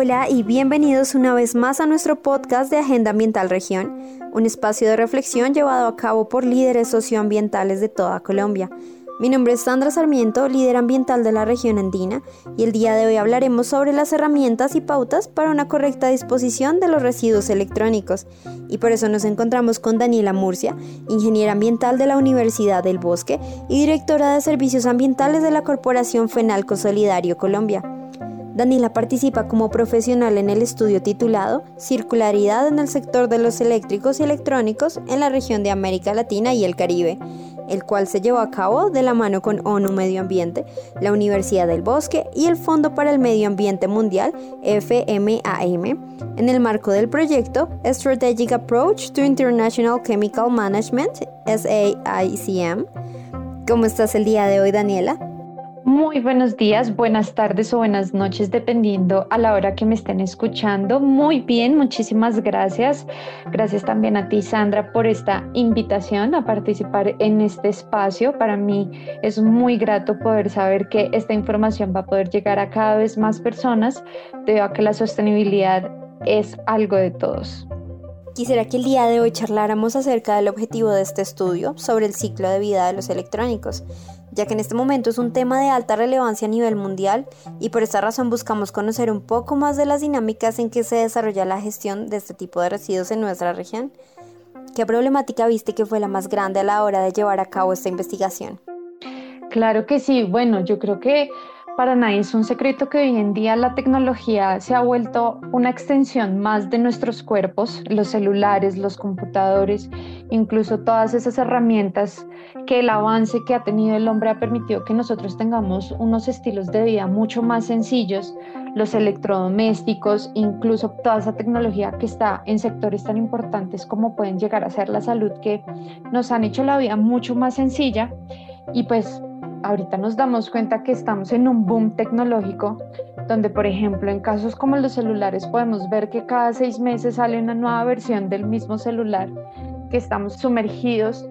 Hola y bienvenidos una vez más a nuestro podcast de Agenda Ambiental Región, un espacio de reflexión llevado a cabo por líderes socioambientales de toda Colombia. Mi nombre es Sandra Sarmiento, líder ambiental de la región andina, y el día de hoy hablaremos sobre las herramientas y pautas para una correcta disposición de los residuos electrónicos. Y por eso nos encontramos con Daniela Murcia, ingeniera ambiental de la Universidad del Bosque y directora de servicios ambientales de la Corporación Fenalco Solidario Colombia. Daniela participa como profesional en el estudio titulado Circularidad en el sector de los eléctricos y electrónicos en la región de América Latina y el Caribe el cual se llevó a cabo de la mano con ONU Medio Ambiente, la Universidad del Bosque y el Fondo para el Medio Ambiente Mundial, FMAM, en el marco del proyecto Strategic Approach to International Chemical Management, SAICM. ¿Cómo estás el día de hoy, Daniela? Muy buenos días, buenas tardes o buenas noches, dependiendo a la hora que me estén escuchando. Muy bien, muchísimas gracias. Gracias también a ti, Sandra, por esta invitación a participar en este espacio. Para mí es muy grato poder saber que esta información va a poder llegar a cada vez más personas debido a que la sostenibilidad es algo de todos. Quisiera que el día de hoy charláramos acerca del objetivo de este estudio sobre el ciclo de vida de los electrónicos ya que en este momento es un tema de alta relevancia a nivel mundial y por esta razón buscamos conocer un poco más de las dinámicas en que se desarrolla la gestión de este tipo de residuos en nuestra región. ¿Qué problemática viste que fue la más grande a la hora de llevar a cabo esta investigación? Claro que sí, bueno, yo creo que para nadie es un secreto que hoy en día la tecnología se ha vuelto una extensión más de nuestros cuerpos, los celulares, los computadores, incluso todas esas herramientas que el avance que ha tenido el hombre ha permitido que nosotros tengamos unos estilos de vida mucho más sencillos, los electrodomésticos, incluso toda esa tecnología que está en sectores tan importantes como pueden llegar a ser la salud, que nos han hecho la vida mucho más sencilla. Y pues ahorita nos damos cuenta que estamos en un boom tecnológico donde, por ejemplo, en casos como los celulares podemos ver que cada seis meses sale una nueva versión del mismo celular, que estamos sumergidos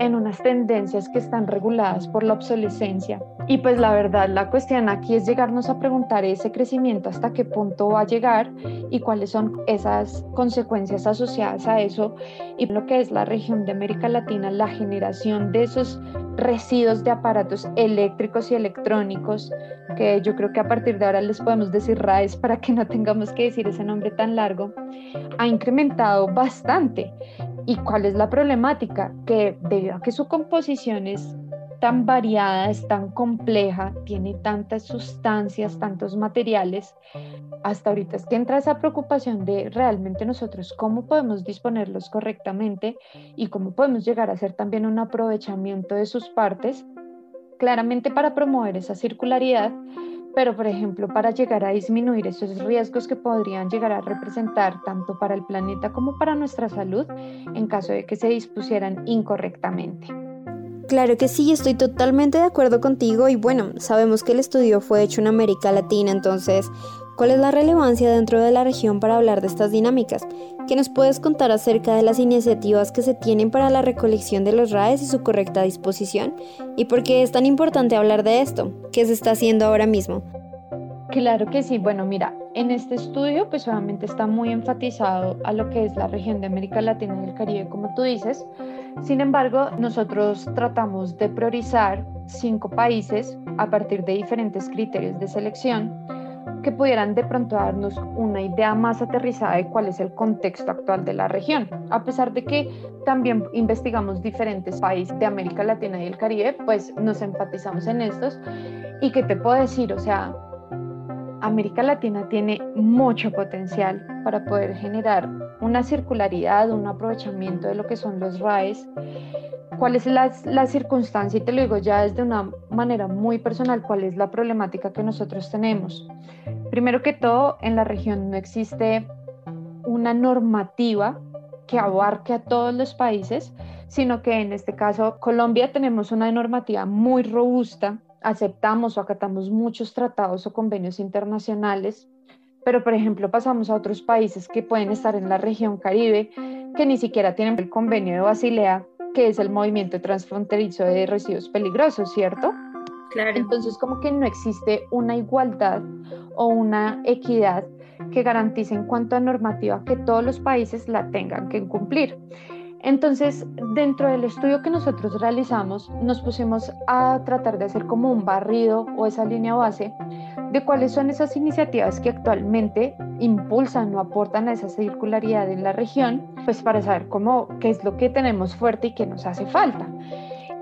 en unas tendencias que están reguladas por la obsolescencia. Y pues la verdad, la cuestión aquí es llegarnos a preguntar ese crecimiento hasta qué punto va a llegar y cuáles son esas consecuencias asociadas a eso y lo que es la región de América Latina, la generación de esos residuos de aparatos eléctricos y electrónicos, que yo creo que a partir de ahora les podemos decir RAES para que no tengamos que decir ese nombre tan largo, ha incrementado bastante. ¿Y cuál es la problemática? Que debido a que su composición es tan variada, es tan compleja, tiene tantas sustancias, tantos materiales, hasta ahorita es que entra esa preocupación de realmente nosotros cómo podemos disponerlos correctamente y cómo podemos llegar a hacer también un aprovechamiento de sus partes, claramente para promover esa circularidad, pero por ejemplo para llegar a disminuir esos riesgos que podrían llegar a representar tanto para el planeta como para nuestra salud en caso de que se dispusieran incorrectamente. Claro que sí, estoy totalmente de acuerdo contigo y bueno, sabemos que el estudio fue hecho en América Latina, entonces, ¿cuál es la relevancia dentro de la región para hablar de estas dinámicas? ¿Qué nos puedes contar acerca de las iniciativas que se tienen para la recolección de los RAES y su correcta disposición? ¿Y por qué es tan importante hablar de esto? ¿Qué se está haciendo ahora mismo? Claro que sí. Bueno, mira, en este estudio pues obviamente está muy enfatizado a lo que es la región de América Latina y el Caribe, como tú dices. Sin embargo, nosotros tratamos de priorizar cinco países a partir de diferentes criterios de selección que pudieran de pronto darnos una idea más aterrizada de cuál es el contexto actual de la región. A pesar de que también investigamos diferentes países de América Latina y el Caribe, pues nos enfatizamos en estos. ¿Y qué te puedo decir? O sea, América Latina tiene mucho potencial para poder generar una circularidad, un aprovechamiento de lo que son los RAES. ¿Cuál es la, la, circunstancia? Y te lo digo ya desde una manera muy personal, ¿cuál es la problemática que nosotros tenemos? Primero que todo, en la región no existe una normativa que abarque a todos los países, sino que en este caso Colombia tenemos una normativa muy robusta aceptamos o acatamos muchos tratados o convenios internacionales, pero por ejemplo pasamos a otros países que pueden estar en la región Caribe, que ni siquiera tienen el convenio de Basilea, que es el movimiento transfronterizo de residuos peligrosos, ¿cierto? Claro. Entonces como que no existe una igualdad o una equidad que garantice en cuanto a normativa que todos los países la tengan que cumplir. Entonces, dentro del estudio que nosotros realizamos, nos pusimos a tratar de hacer como un barrido o esa línea base de cuáles son esas iniciativas que actualmente impulsan o aportan a esa circularidad en la región, pues para saber cómo, qué es lo que tenemos fuerte y qué nos hace falta.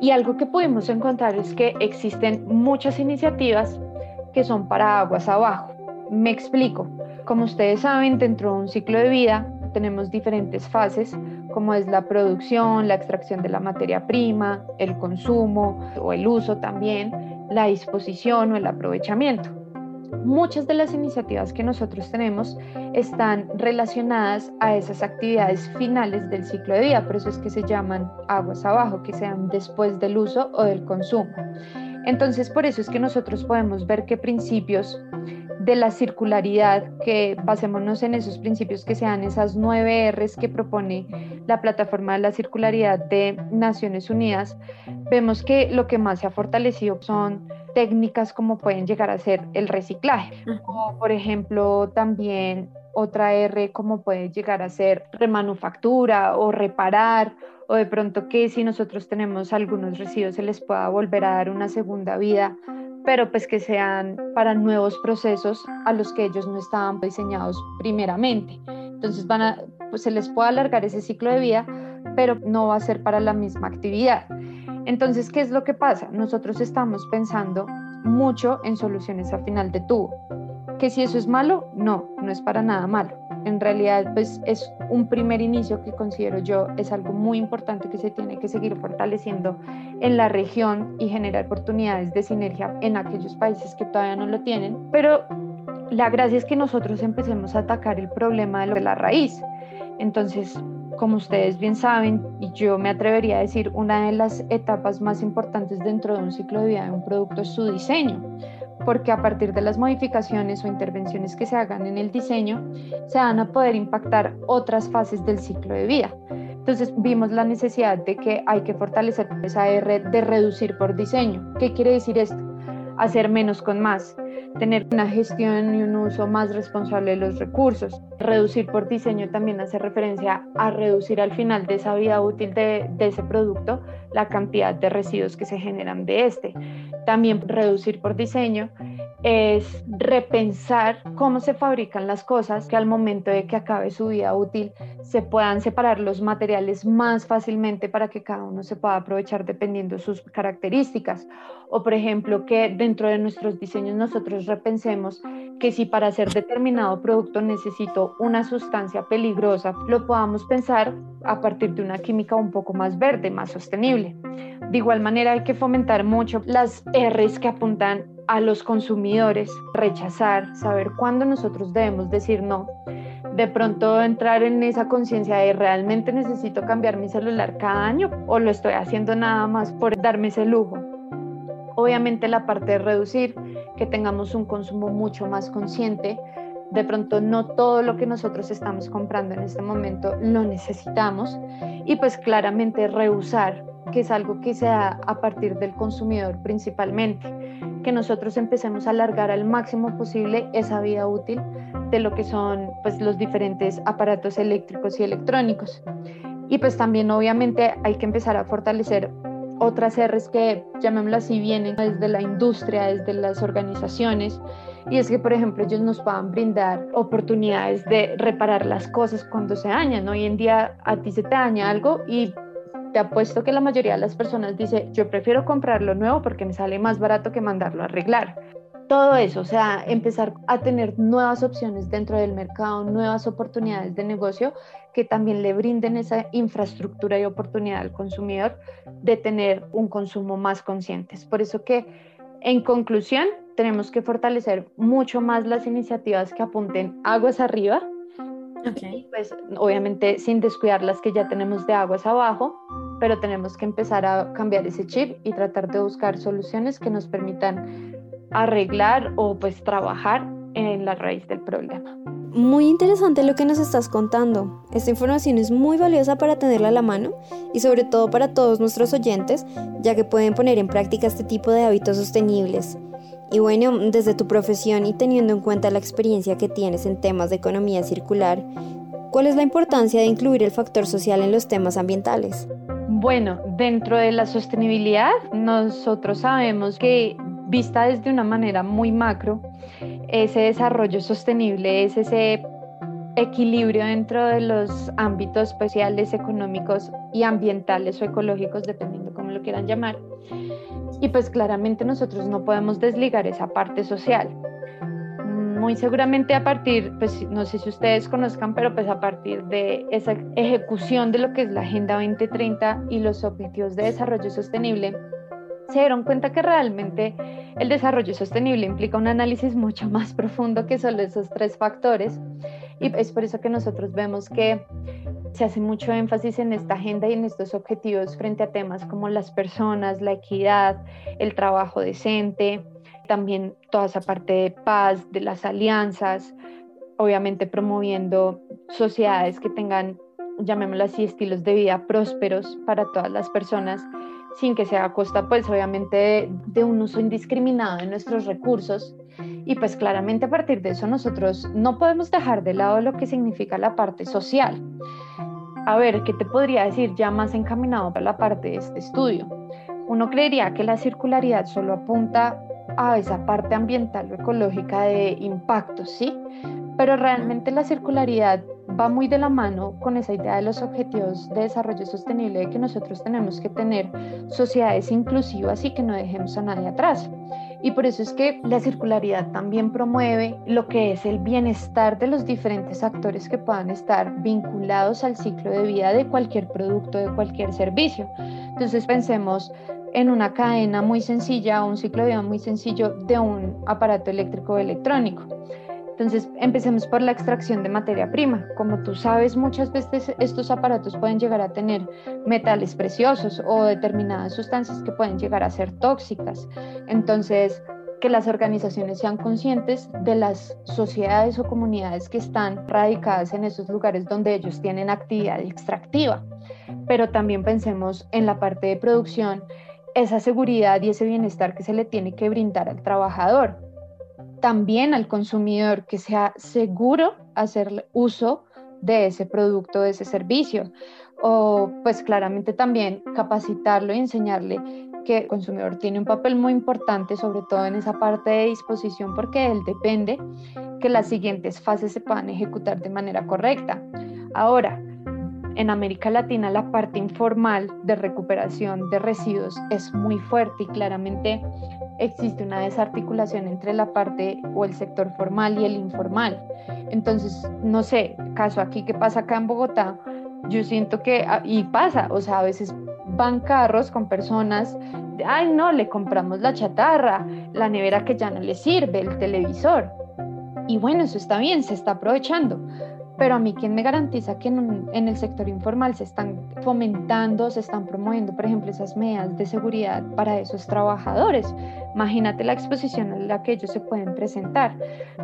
Y algo que pudimos encontrar es que existen muchas iniciativas que son para aguas abajo. Me explico. Como ustedes saben, dentro de un ciclo de vida tenemos diferentes fases como es la producción, la extracción de la materia prima, el consumo o el uso también, la disposición o el aprovechamiento. Muchas de las iniciativas que nosotros tenemos están relacionadas a esas actividades finales del ciclo de vida, por eso es que se llaman aguas abajo, que sean después del uso o del consumo. Entonces, por eso es que nosotros podemos ver qué principios de la circularidad, que basémonos en esos principios que sean esas nueve R's que propone la plataforma de la circularidad de Naciones Unidas, vemos que lo que más se ha fortalecido son técnicas como pueden llegar a ser el reciclaje, o por ejemplo también otra R como puede llegar a ser remanufactura o reparar o de pronto que si nosotros tenemos algunos residuos se les pueda volver a dar una segunda vida pero pues que sean para nuevos procesos a los que ellos no estaban diseñados primeramente. Entonces van a, pues se les puede alargar ese ciclo de vida, pero no va a ser para la misma actividad. Entonces, ¿qué es lo que pasa? Nosotros estamos pensando mucho en soluciones a final de tubo. ¿Que si eso es malo? No, no es para nada malo en realidad pues es un primer inicio que considero yo es algo muy importante que se tiene que seguir fortaleciendo en la región y generar oportunidades de sinergia en aquellos países que todavía no lo tienen, pero la gracia es que nosotros empecemos a atacar el problema de la raíz. Entonces, como ustedes bien saben, y yo me atrevería a decir, una de las etapas más importantes dentro de un ciclo de vida de un producto es su diseño porque a partir de las modificaciones o intervenciones que se hagan en el diseño, se van a poder impactar otras fases del ciclo de vida. Entonces vimos la necesidad de que hay que fortalecer esa R de reducir por diseño. ¿Qué quiere decir esto? Hacer menos con más tener una gestión y un uso más responsable de los recursos. Reducir por diseño también hace referencia a reducir al final de esa vida útil de, de ese producto la cantidad de residuos que se generan de este. También reducir por diseño es repensar cómo se fabrican las cosas, que al momento de que acabe su vida útil se puedan separar los materiales más fácilmente para que cada uno se pueda aprovechar dependiendo de sus características. O por ejemplo, que dentro de nuestros diseños nosotros repensemos que si para hacer determinado producto necesito una sustancia peligrosa, lo podamos pensar a partir de una química un poco más verde, más sostenible. De igual manera hay que fomentar mucho las R's que apuntan a los consumidores, rechazar, saber cuándo nosotros debemos decir no. De pronto entrar en esa conciencia de realmente necesito cambiar mi celular cada año o lo estoy haciendo nada más por darme ese lujo. Obviamente la parte de reducir, que tengamos un consumo mucho más consciente. De pronto no todo lo que nosotros estamos comprando en este momento lo necesitamos y pues claramente reusar, que es algo que se da a partir del consumidor principalmente, que nosotros empecemos a alargar al máximo posible esa vida útil de lo que son pues los diferentes aparatos eléctricos y electrónicos. Y pues también obviamente hay que empezar a fortalecer otras R's que, llamémoslo así, vienen desde la industria, desde las organizaciones, y es que, por ejemplo, ellos nos puedan brindar oportunidades de reparar las cosas cuando se dañan. Hoy en día a ti se te daña algo y te apuesto que la mayoría de las personas dice, yo prefiero comprarlo nuevo porque me sale más barato que mandarlo a arreglar todo eso, o sea, empezar a tener nuevas opciones dentro del mercado, nuevas oportunidades de negocio que también le brinden esa infraestructura y oportunidad al consumidor de tener un consumo más consciente. por eso que, en conclusión, tenemos que fortalecer mucho más las iniciativas que apunten aguas arriba, pues obviamente sin descuidar las que ya tenemos de aguas abajo, pero tenemos que empezar a cambiar ese chip y tratar de buscar soluciones que nos permitan arreglar o pues trabajar en la raíz del problema. Muy interesante lo que nos estás contando. Esta información es muy valiosa para tenerla a la mano y sobre todo para todos nuestros oyentes, ya que pueden poner en práctica este tipo de hábitos sostenibles. Y bueno, desde tu profesión y teniendo en cuenta la experiencia que tienes en temas de economía circular, ¿cuál es la importancia de incluir el factor social en los temas ambientales? Bueno, dentro de la sostenibilidad, nosotros sabemos que vista desde una manera muy macro, ese desarrollo sostenible es ese equilibrio dentro de los ámbitos sociales, económicos y ambientales o ecológicos, dependiendo cómo lo quieran llamar. Y pues claramente nosotros no podemos desligar esa parte social. Muy seguramente a partir, pues no sé si ustedes conozcan, pero pues a partir de esa ejecución de lo que es la Agenda 2030 y los Objetivos de Desarrollo Sostenible, se dieron cuenta que realmente el desarrollo sostenible implica un análisis mucho más profundo que solo esos tres factores. Y es por eso que nosotros vemos que se hace mucho énfasis en esta agenda y en estos objetivos frente a temas como las personas, la equidad, el trabajo decente, también toda esa parte de paz, de las alianzas, obviamente promoviendo sociedades que tengan, llamémoslo así, estilos de vida prósperos para todas las personas, sin que sea a costa, pues obviamente, de, un uso indiscriminado de nuestros recursos. Y pues claramente a partir de eso nosotros no podemos dejar de lado lo que significa la parte social a ver, ¿qué te podría decir ya más encaminado para la parte de este estudio? Uno creería que la circularidad solo apunta a esa parte ambiental o ecológica de impactos, ¿sí? Pero realmente la circularidad va muy de la mano con esa idea de los objetivos de desarrollo sostenible de que nosotros tenemos que tener sociedades inclusivas y que no dejemos a nadie atrás. Y por eso es que la circularidad también promueve lo que es el bienestar de los diferentes actores que puedan estar vinculados al ciclo de vida de cualquier producto, de cualquier servicio. Entonces pensemos en una cadena muy sencilla o un ciclo de vida muy sencillo de un aparato eléctrico o electrónico. Entonces, empecemos por la extracción de materia prima. Como tú sabes, muchas veces estos aparatos pueden llegar a tener metales preciosos o determinadas sustancias que pueden llegar a ser tóxicas. Entonces, que las organizaciones sean conscientes de las sociedades o comunidades que están radicadas en esos lugares donde ellos tienen actividad extractiva. Pero también pensemos en la parte de producción, esa seguridad y ese bienestar que se le tiene que brindar al trabajador también al consumidor que sea seguro hacer uso de ese producto, de ese servicio. O pues claramente también capacitarlo y enseñarle que el consumidor tiene un papel muy importante, sobre todo en esa parte de disposición, porque él depende que las siguientes fases se puedan ejecutar de manera correcta. Ahora, en América Latina la parte informal de recuperación de residuos es muy fuerte y claramente existe una desarticulación entre la parte o el sector formal y el informal. Entonces, no sé, caso aquí que pasa acá en Bogotá, yo siento que, ah, y pasa, o sea, a veces van carros con personas, ay no, le compramos la chatarra, la nevera que ya no le sirve, el televisor. Y bueno, eso está bien, se está aprovechando, pero a mí, ¿quién me garantiza que en, el sector informal se están fomentando, se están promoviendo, por ejemplo, esas medidas de seguridad para esos trabajadores? Imagínate la exposición en la que ellos se pueden presentar.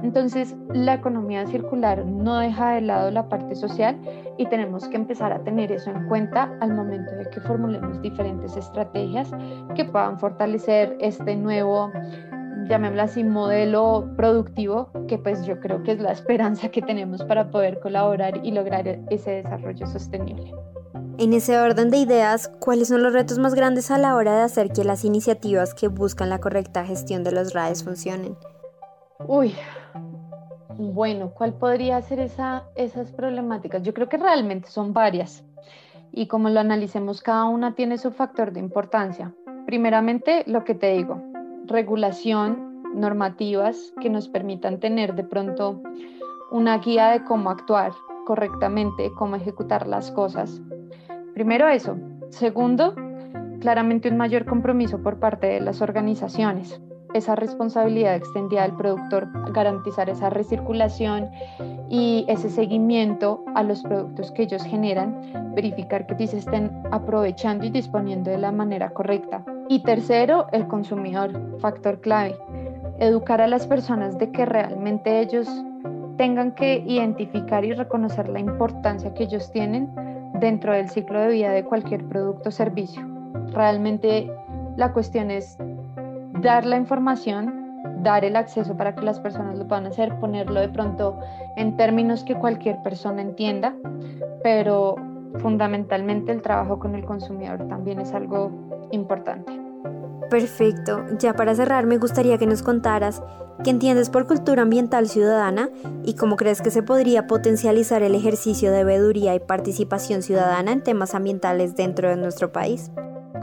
Entonces, la economía circular no deja de lado la parte social y tenemos que empezar a tener eso en cuenta al momento de que formulemos diferentes estrategias que puedan fortalecer este nuevo llamémoslo así, modelo productivo, que pues yo creo que es la esperanza que tenemos para poder colaborar y lograr ese desarrollo sostenible. En ese orden de ideas, ¿cuáles son los retos más grandes a la hora de hacer que las iniciativas que buscan la correcta gestión de los RAES funcionen? Uy, bueno, ¿cuál podría ser esa, esas problemáticas? Yo creo que realmente son varias y como lo analicemos, cada una tiene su factor de importancia. Primeramente, lo que te digo, regulación, normativas que nos permitan tener de pronto una guía de cómo actuar correctamente, cómo ejecutar las cosas. Primero eso. Segundo, claramente un mayor compromiso por parte de las organizaciones. Esa responsabilidad extendida del productor, garantizar esa recirculación y ese seguimiento a los productos que ellos generan, verificar que se estén aprovechando y disponiendo de la manera correcta. Y tercero, el consumidor, factor clave. Educar a las personas de que realmente ellos tengan que identificar y reconocer la importancia que ellos tienen dentro del ciclo de vida de cualquier producto o servicio. Realmente la cuestión es dar la información, dar el acceso para que las personas lo puedan hacer, ponerlo de pronto en términos que cualquier persona entienda, pero fundamentalmente el trabajo con el consumidor también es algo importante. Perfecto. Ya para cerrar, me gustaría que nos contaras qué entiendes por cultura ambiental ciudadana y cómo crees que se podría potencializar el ejercicio de veeduría y participación ciudadana en temas ambientales dentro de nuestro país.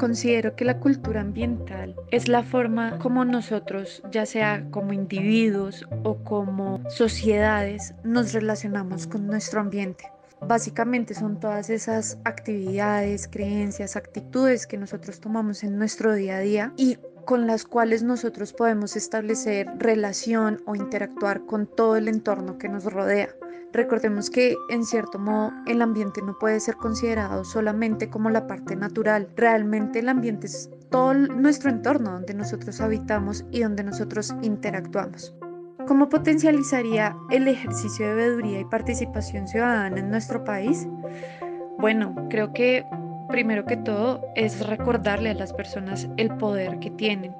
Considero que la cultura ambiental es la forma como nosotros, ya sea como individuos o como sociedades, nos relacionamos con nuestro ambiente. Básicamente son todas esas actividades, creencias, actitudes que nosotros tomamos en nuestro día a día y con las cuales nosotros podemos establecer relación o interactuar con todo el entorno que nos rodea. Recordemos que en cierto modo el ambiente no puede ser considerado solamente como la parte natural. Realmente el ambiente es todo nuestro entorno donde nosotros habitamos y donde nosotros interactuamos. ¿Cómo potencializaría el ejercicio de veeduría y participación ciudadana en nuestro país? Bueno, creo que primero que todo es recordarle a las personas el poder que tienen.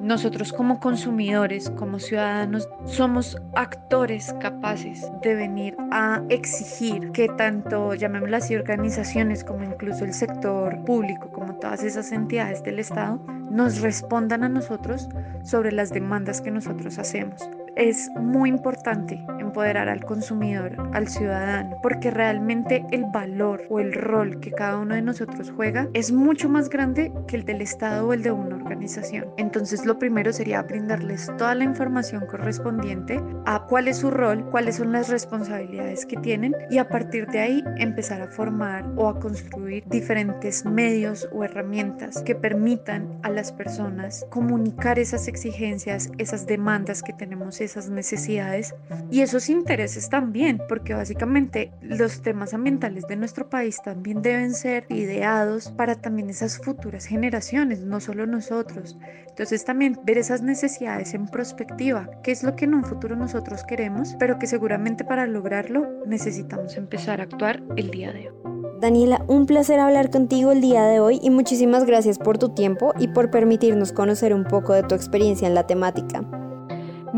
Nosotros como consumidores, como ciudadanos, somos actores capaces de venir a exigir que tanto, llamémoslo así, organizaciones como incluso el sector público, como todas esas entidades del Estado, nos respondan a nosotros sobre las demandas que nosotros hacemos es muy importante empoderar al consumidor, al ciudadano, porque realmente el valor o el rol que cada uno de nosotros juega es mucho más grande que el del Estado o el de una organización. Entonces lo primero sería brindarles toda la información correspondiente a cuál es su rol, cuáles son las responsabilidades que tienen y a partir de ahí empezar a formar o a construir diferentes medios o herramientas que permitan a las personas comunicar esas exigencias, esas demandas que tenemos esas necesidades y esos intereses también, porque básicamente los temas ambientales de nuestro país también deben ser ideados para también esas futuras generaciones, no solo nosotros. Entonces también ver esas necesidades en perspectiva, qué es lo que en un futuro nosotros queremos, pero que seguramente para lograrlo necesitamos empezar a actuar el día de hoy. Daniela, un placer hablar contigo el día de hoy y muchísimas gracias por tu tiempo y por permitirnos conocer un poco de tu experiencia en la temática.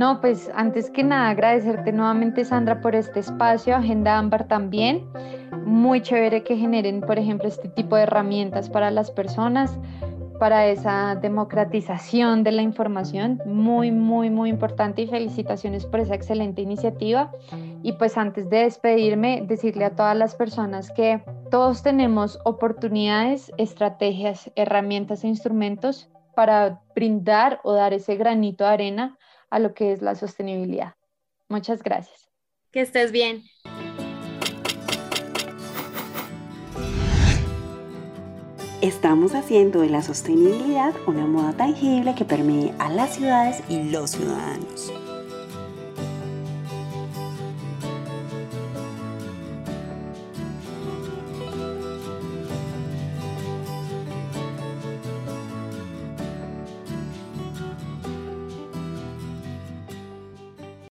No, pues antes que nada agradecerte nuevamente Sandra por este espacio, Agenda Ámbar también. Muy chévere que generen, por ejemplo, este tipo de herramientas para las personas, para esa democratización de la información. Muy, muy, muy importante y felicitaciones por esa excelente iniciativa. Y pues antes de despedirme, decirle a todas las personas que todos tenemos oportunidades, estrategias, herramientas e instrumentos para brindar o dar ese granito de arena a lo que es la sostenibilidad. Muchas gracias. Que estés bien. Estamos haciendo de la sostenibilidad una moda tangible que permee a las ciudades y los ciudadanos.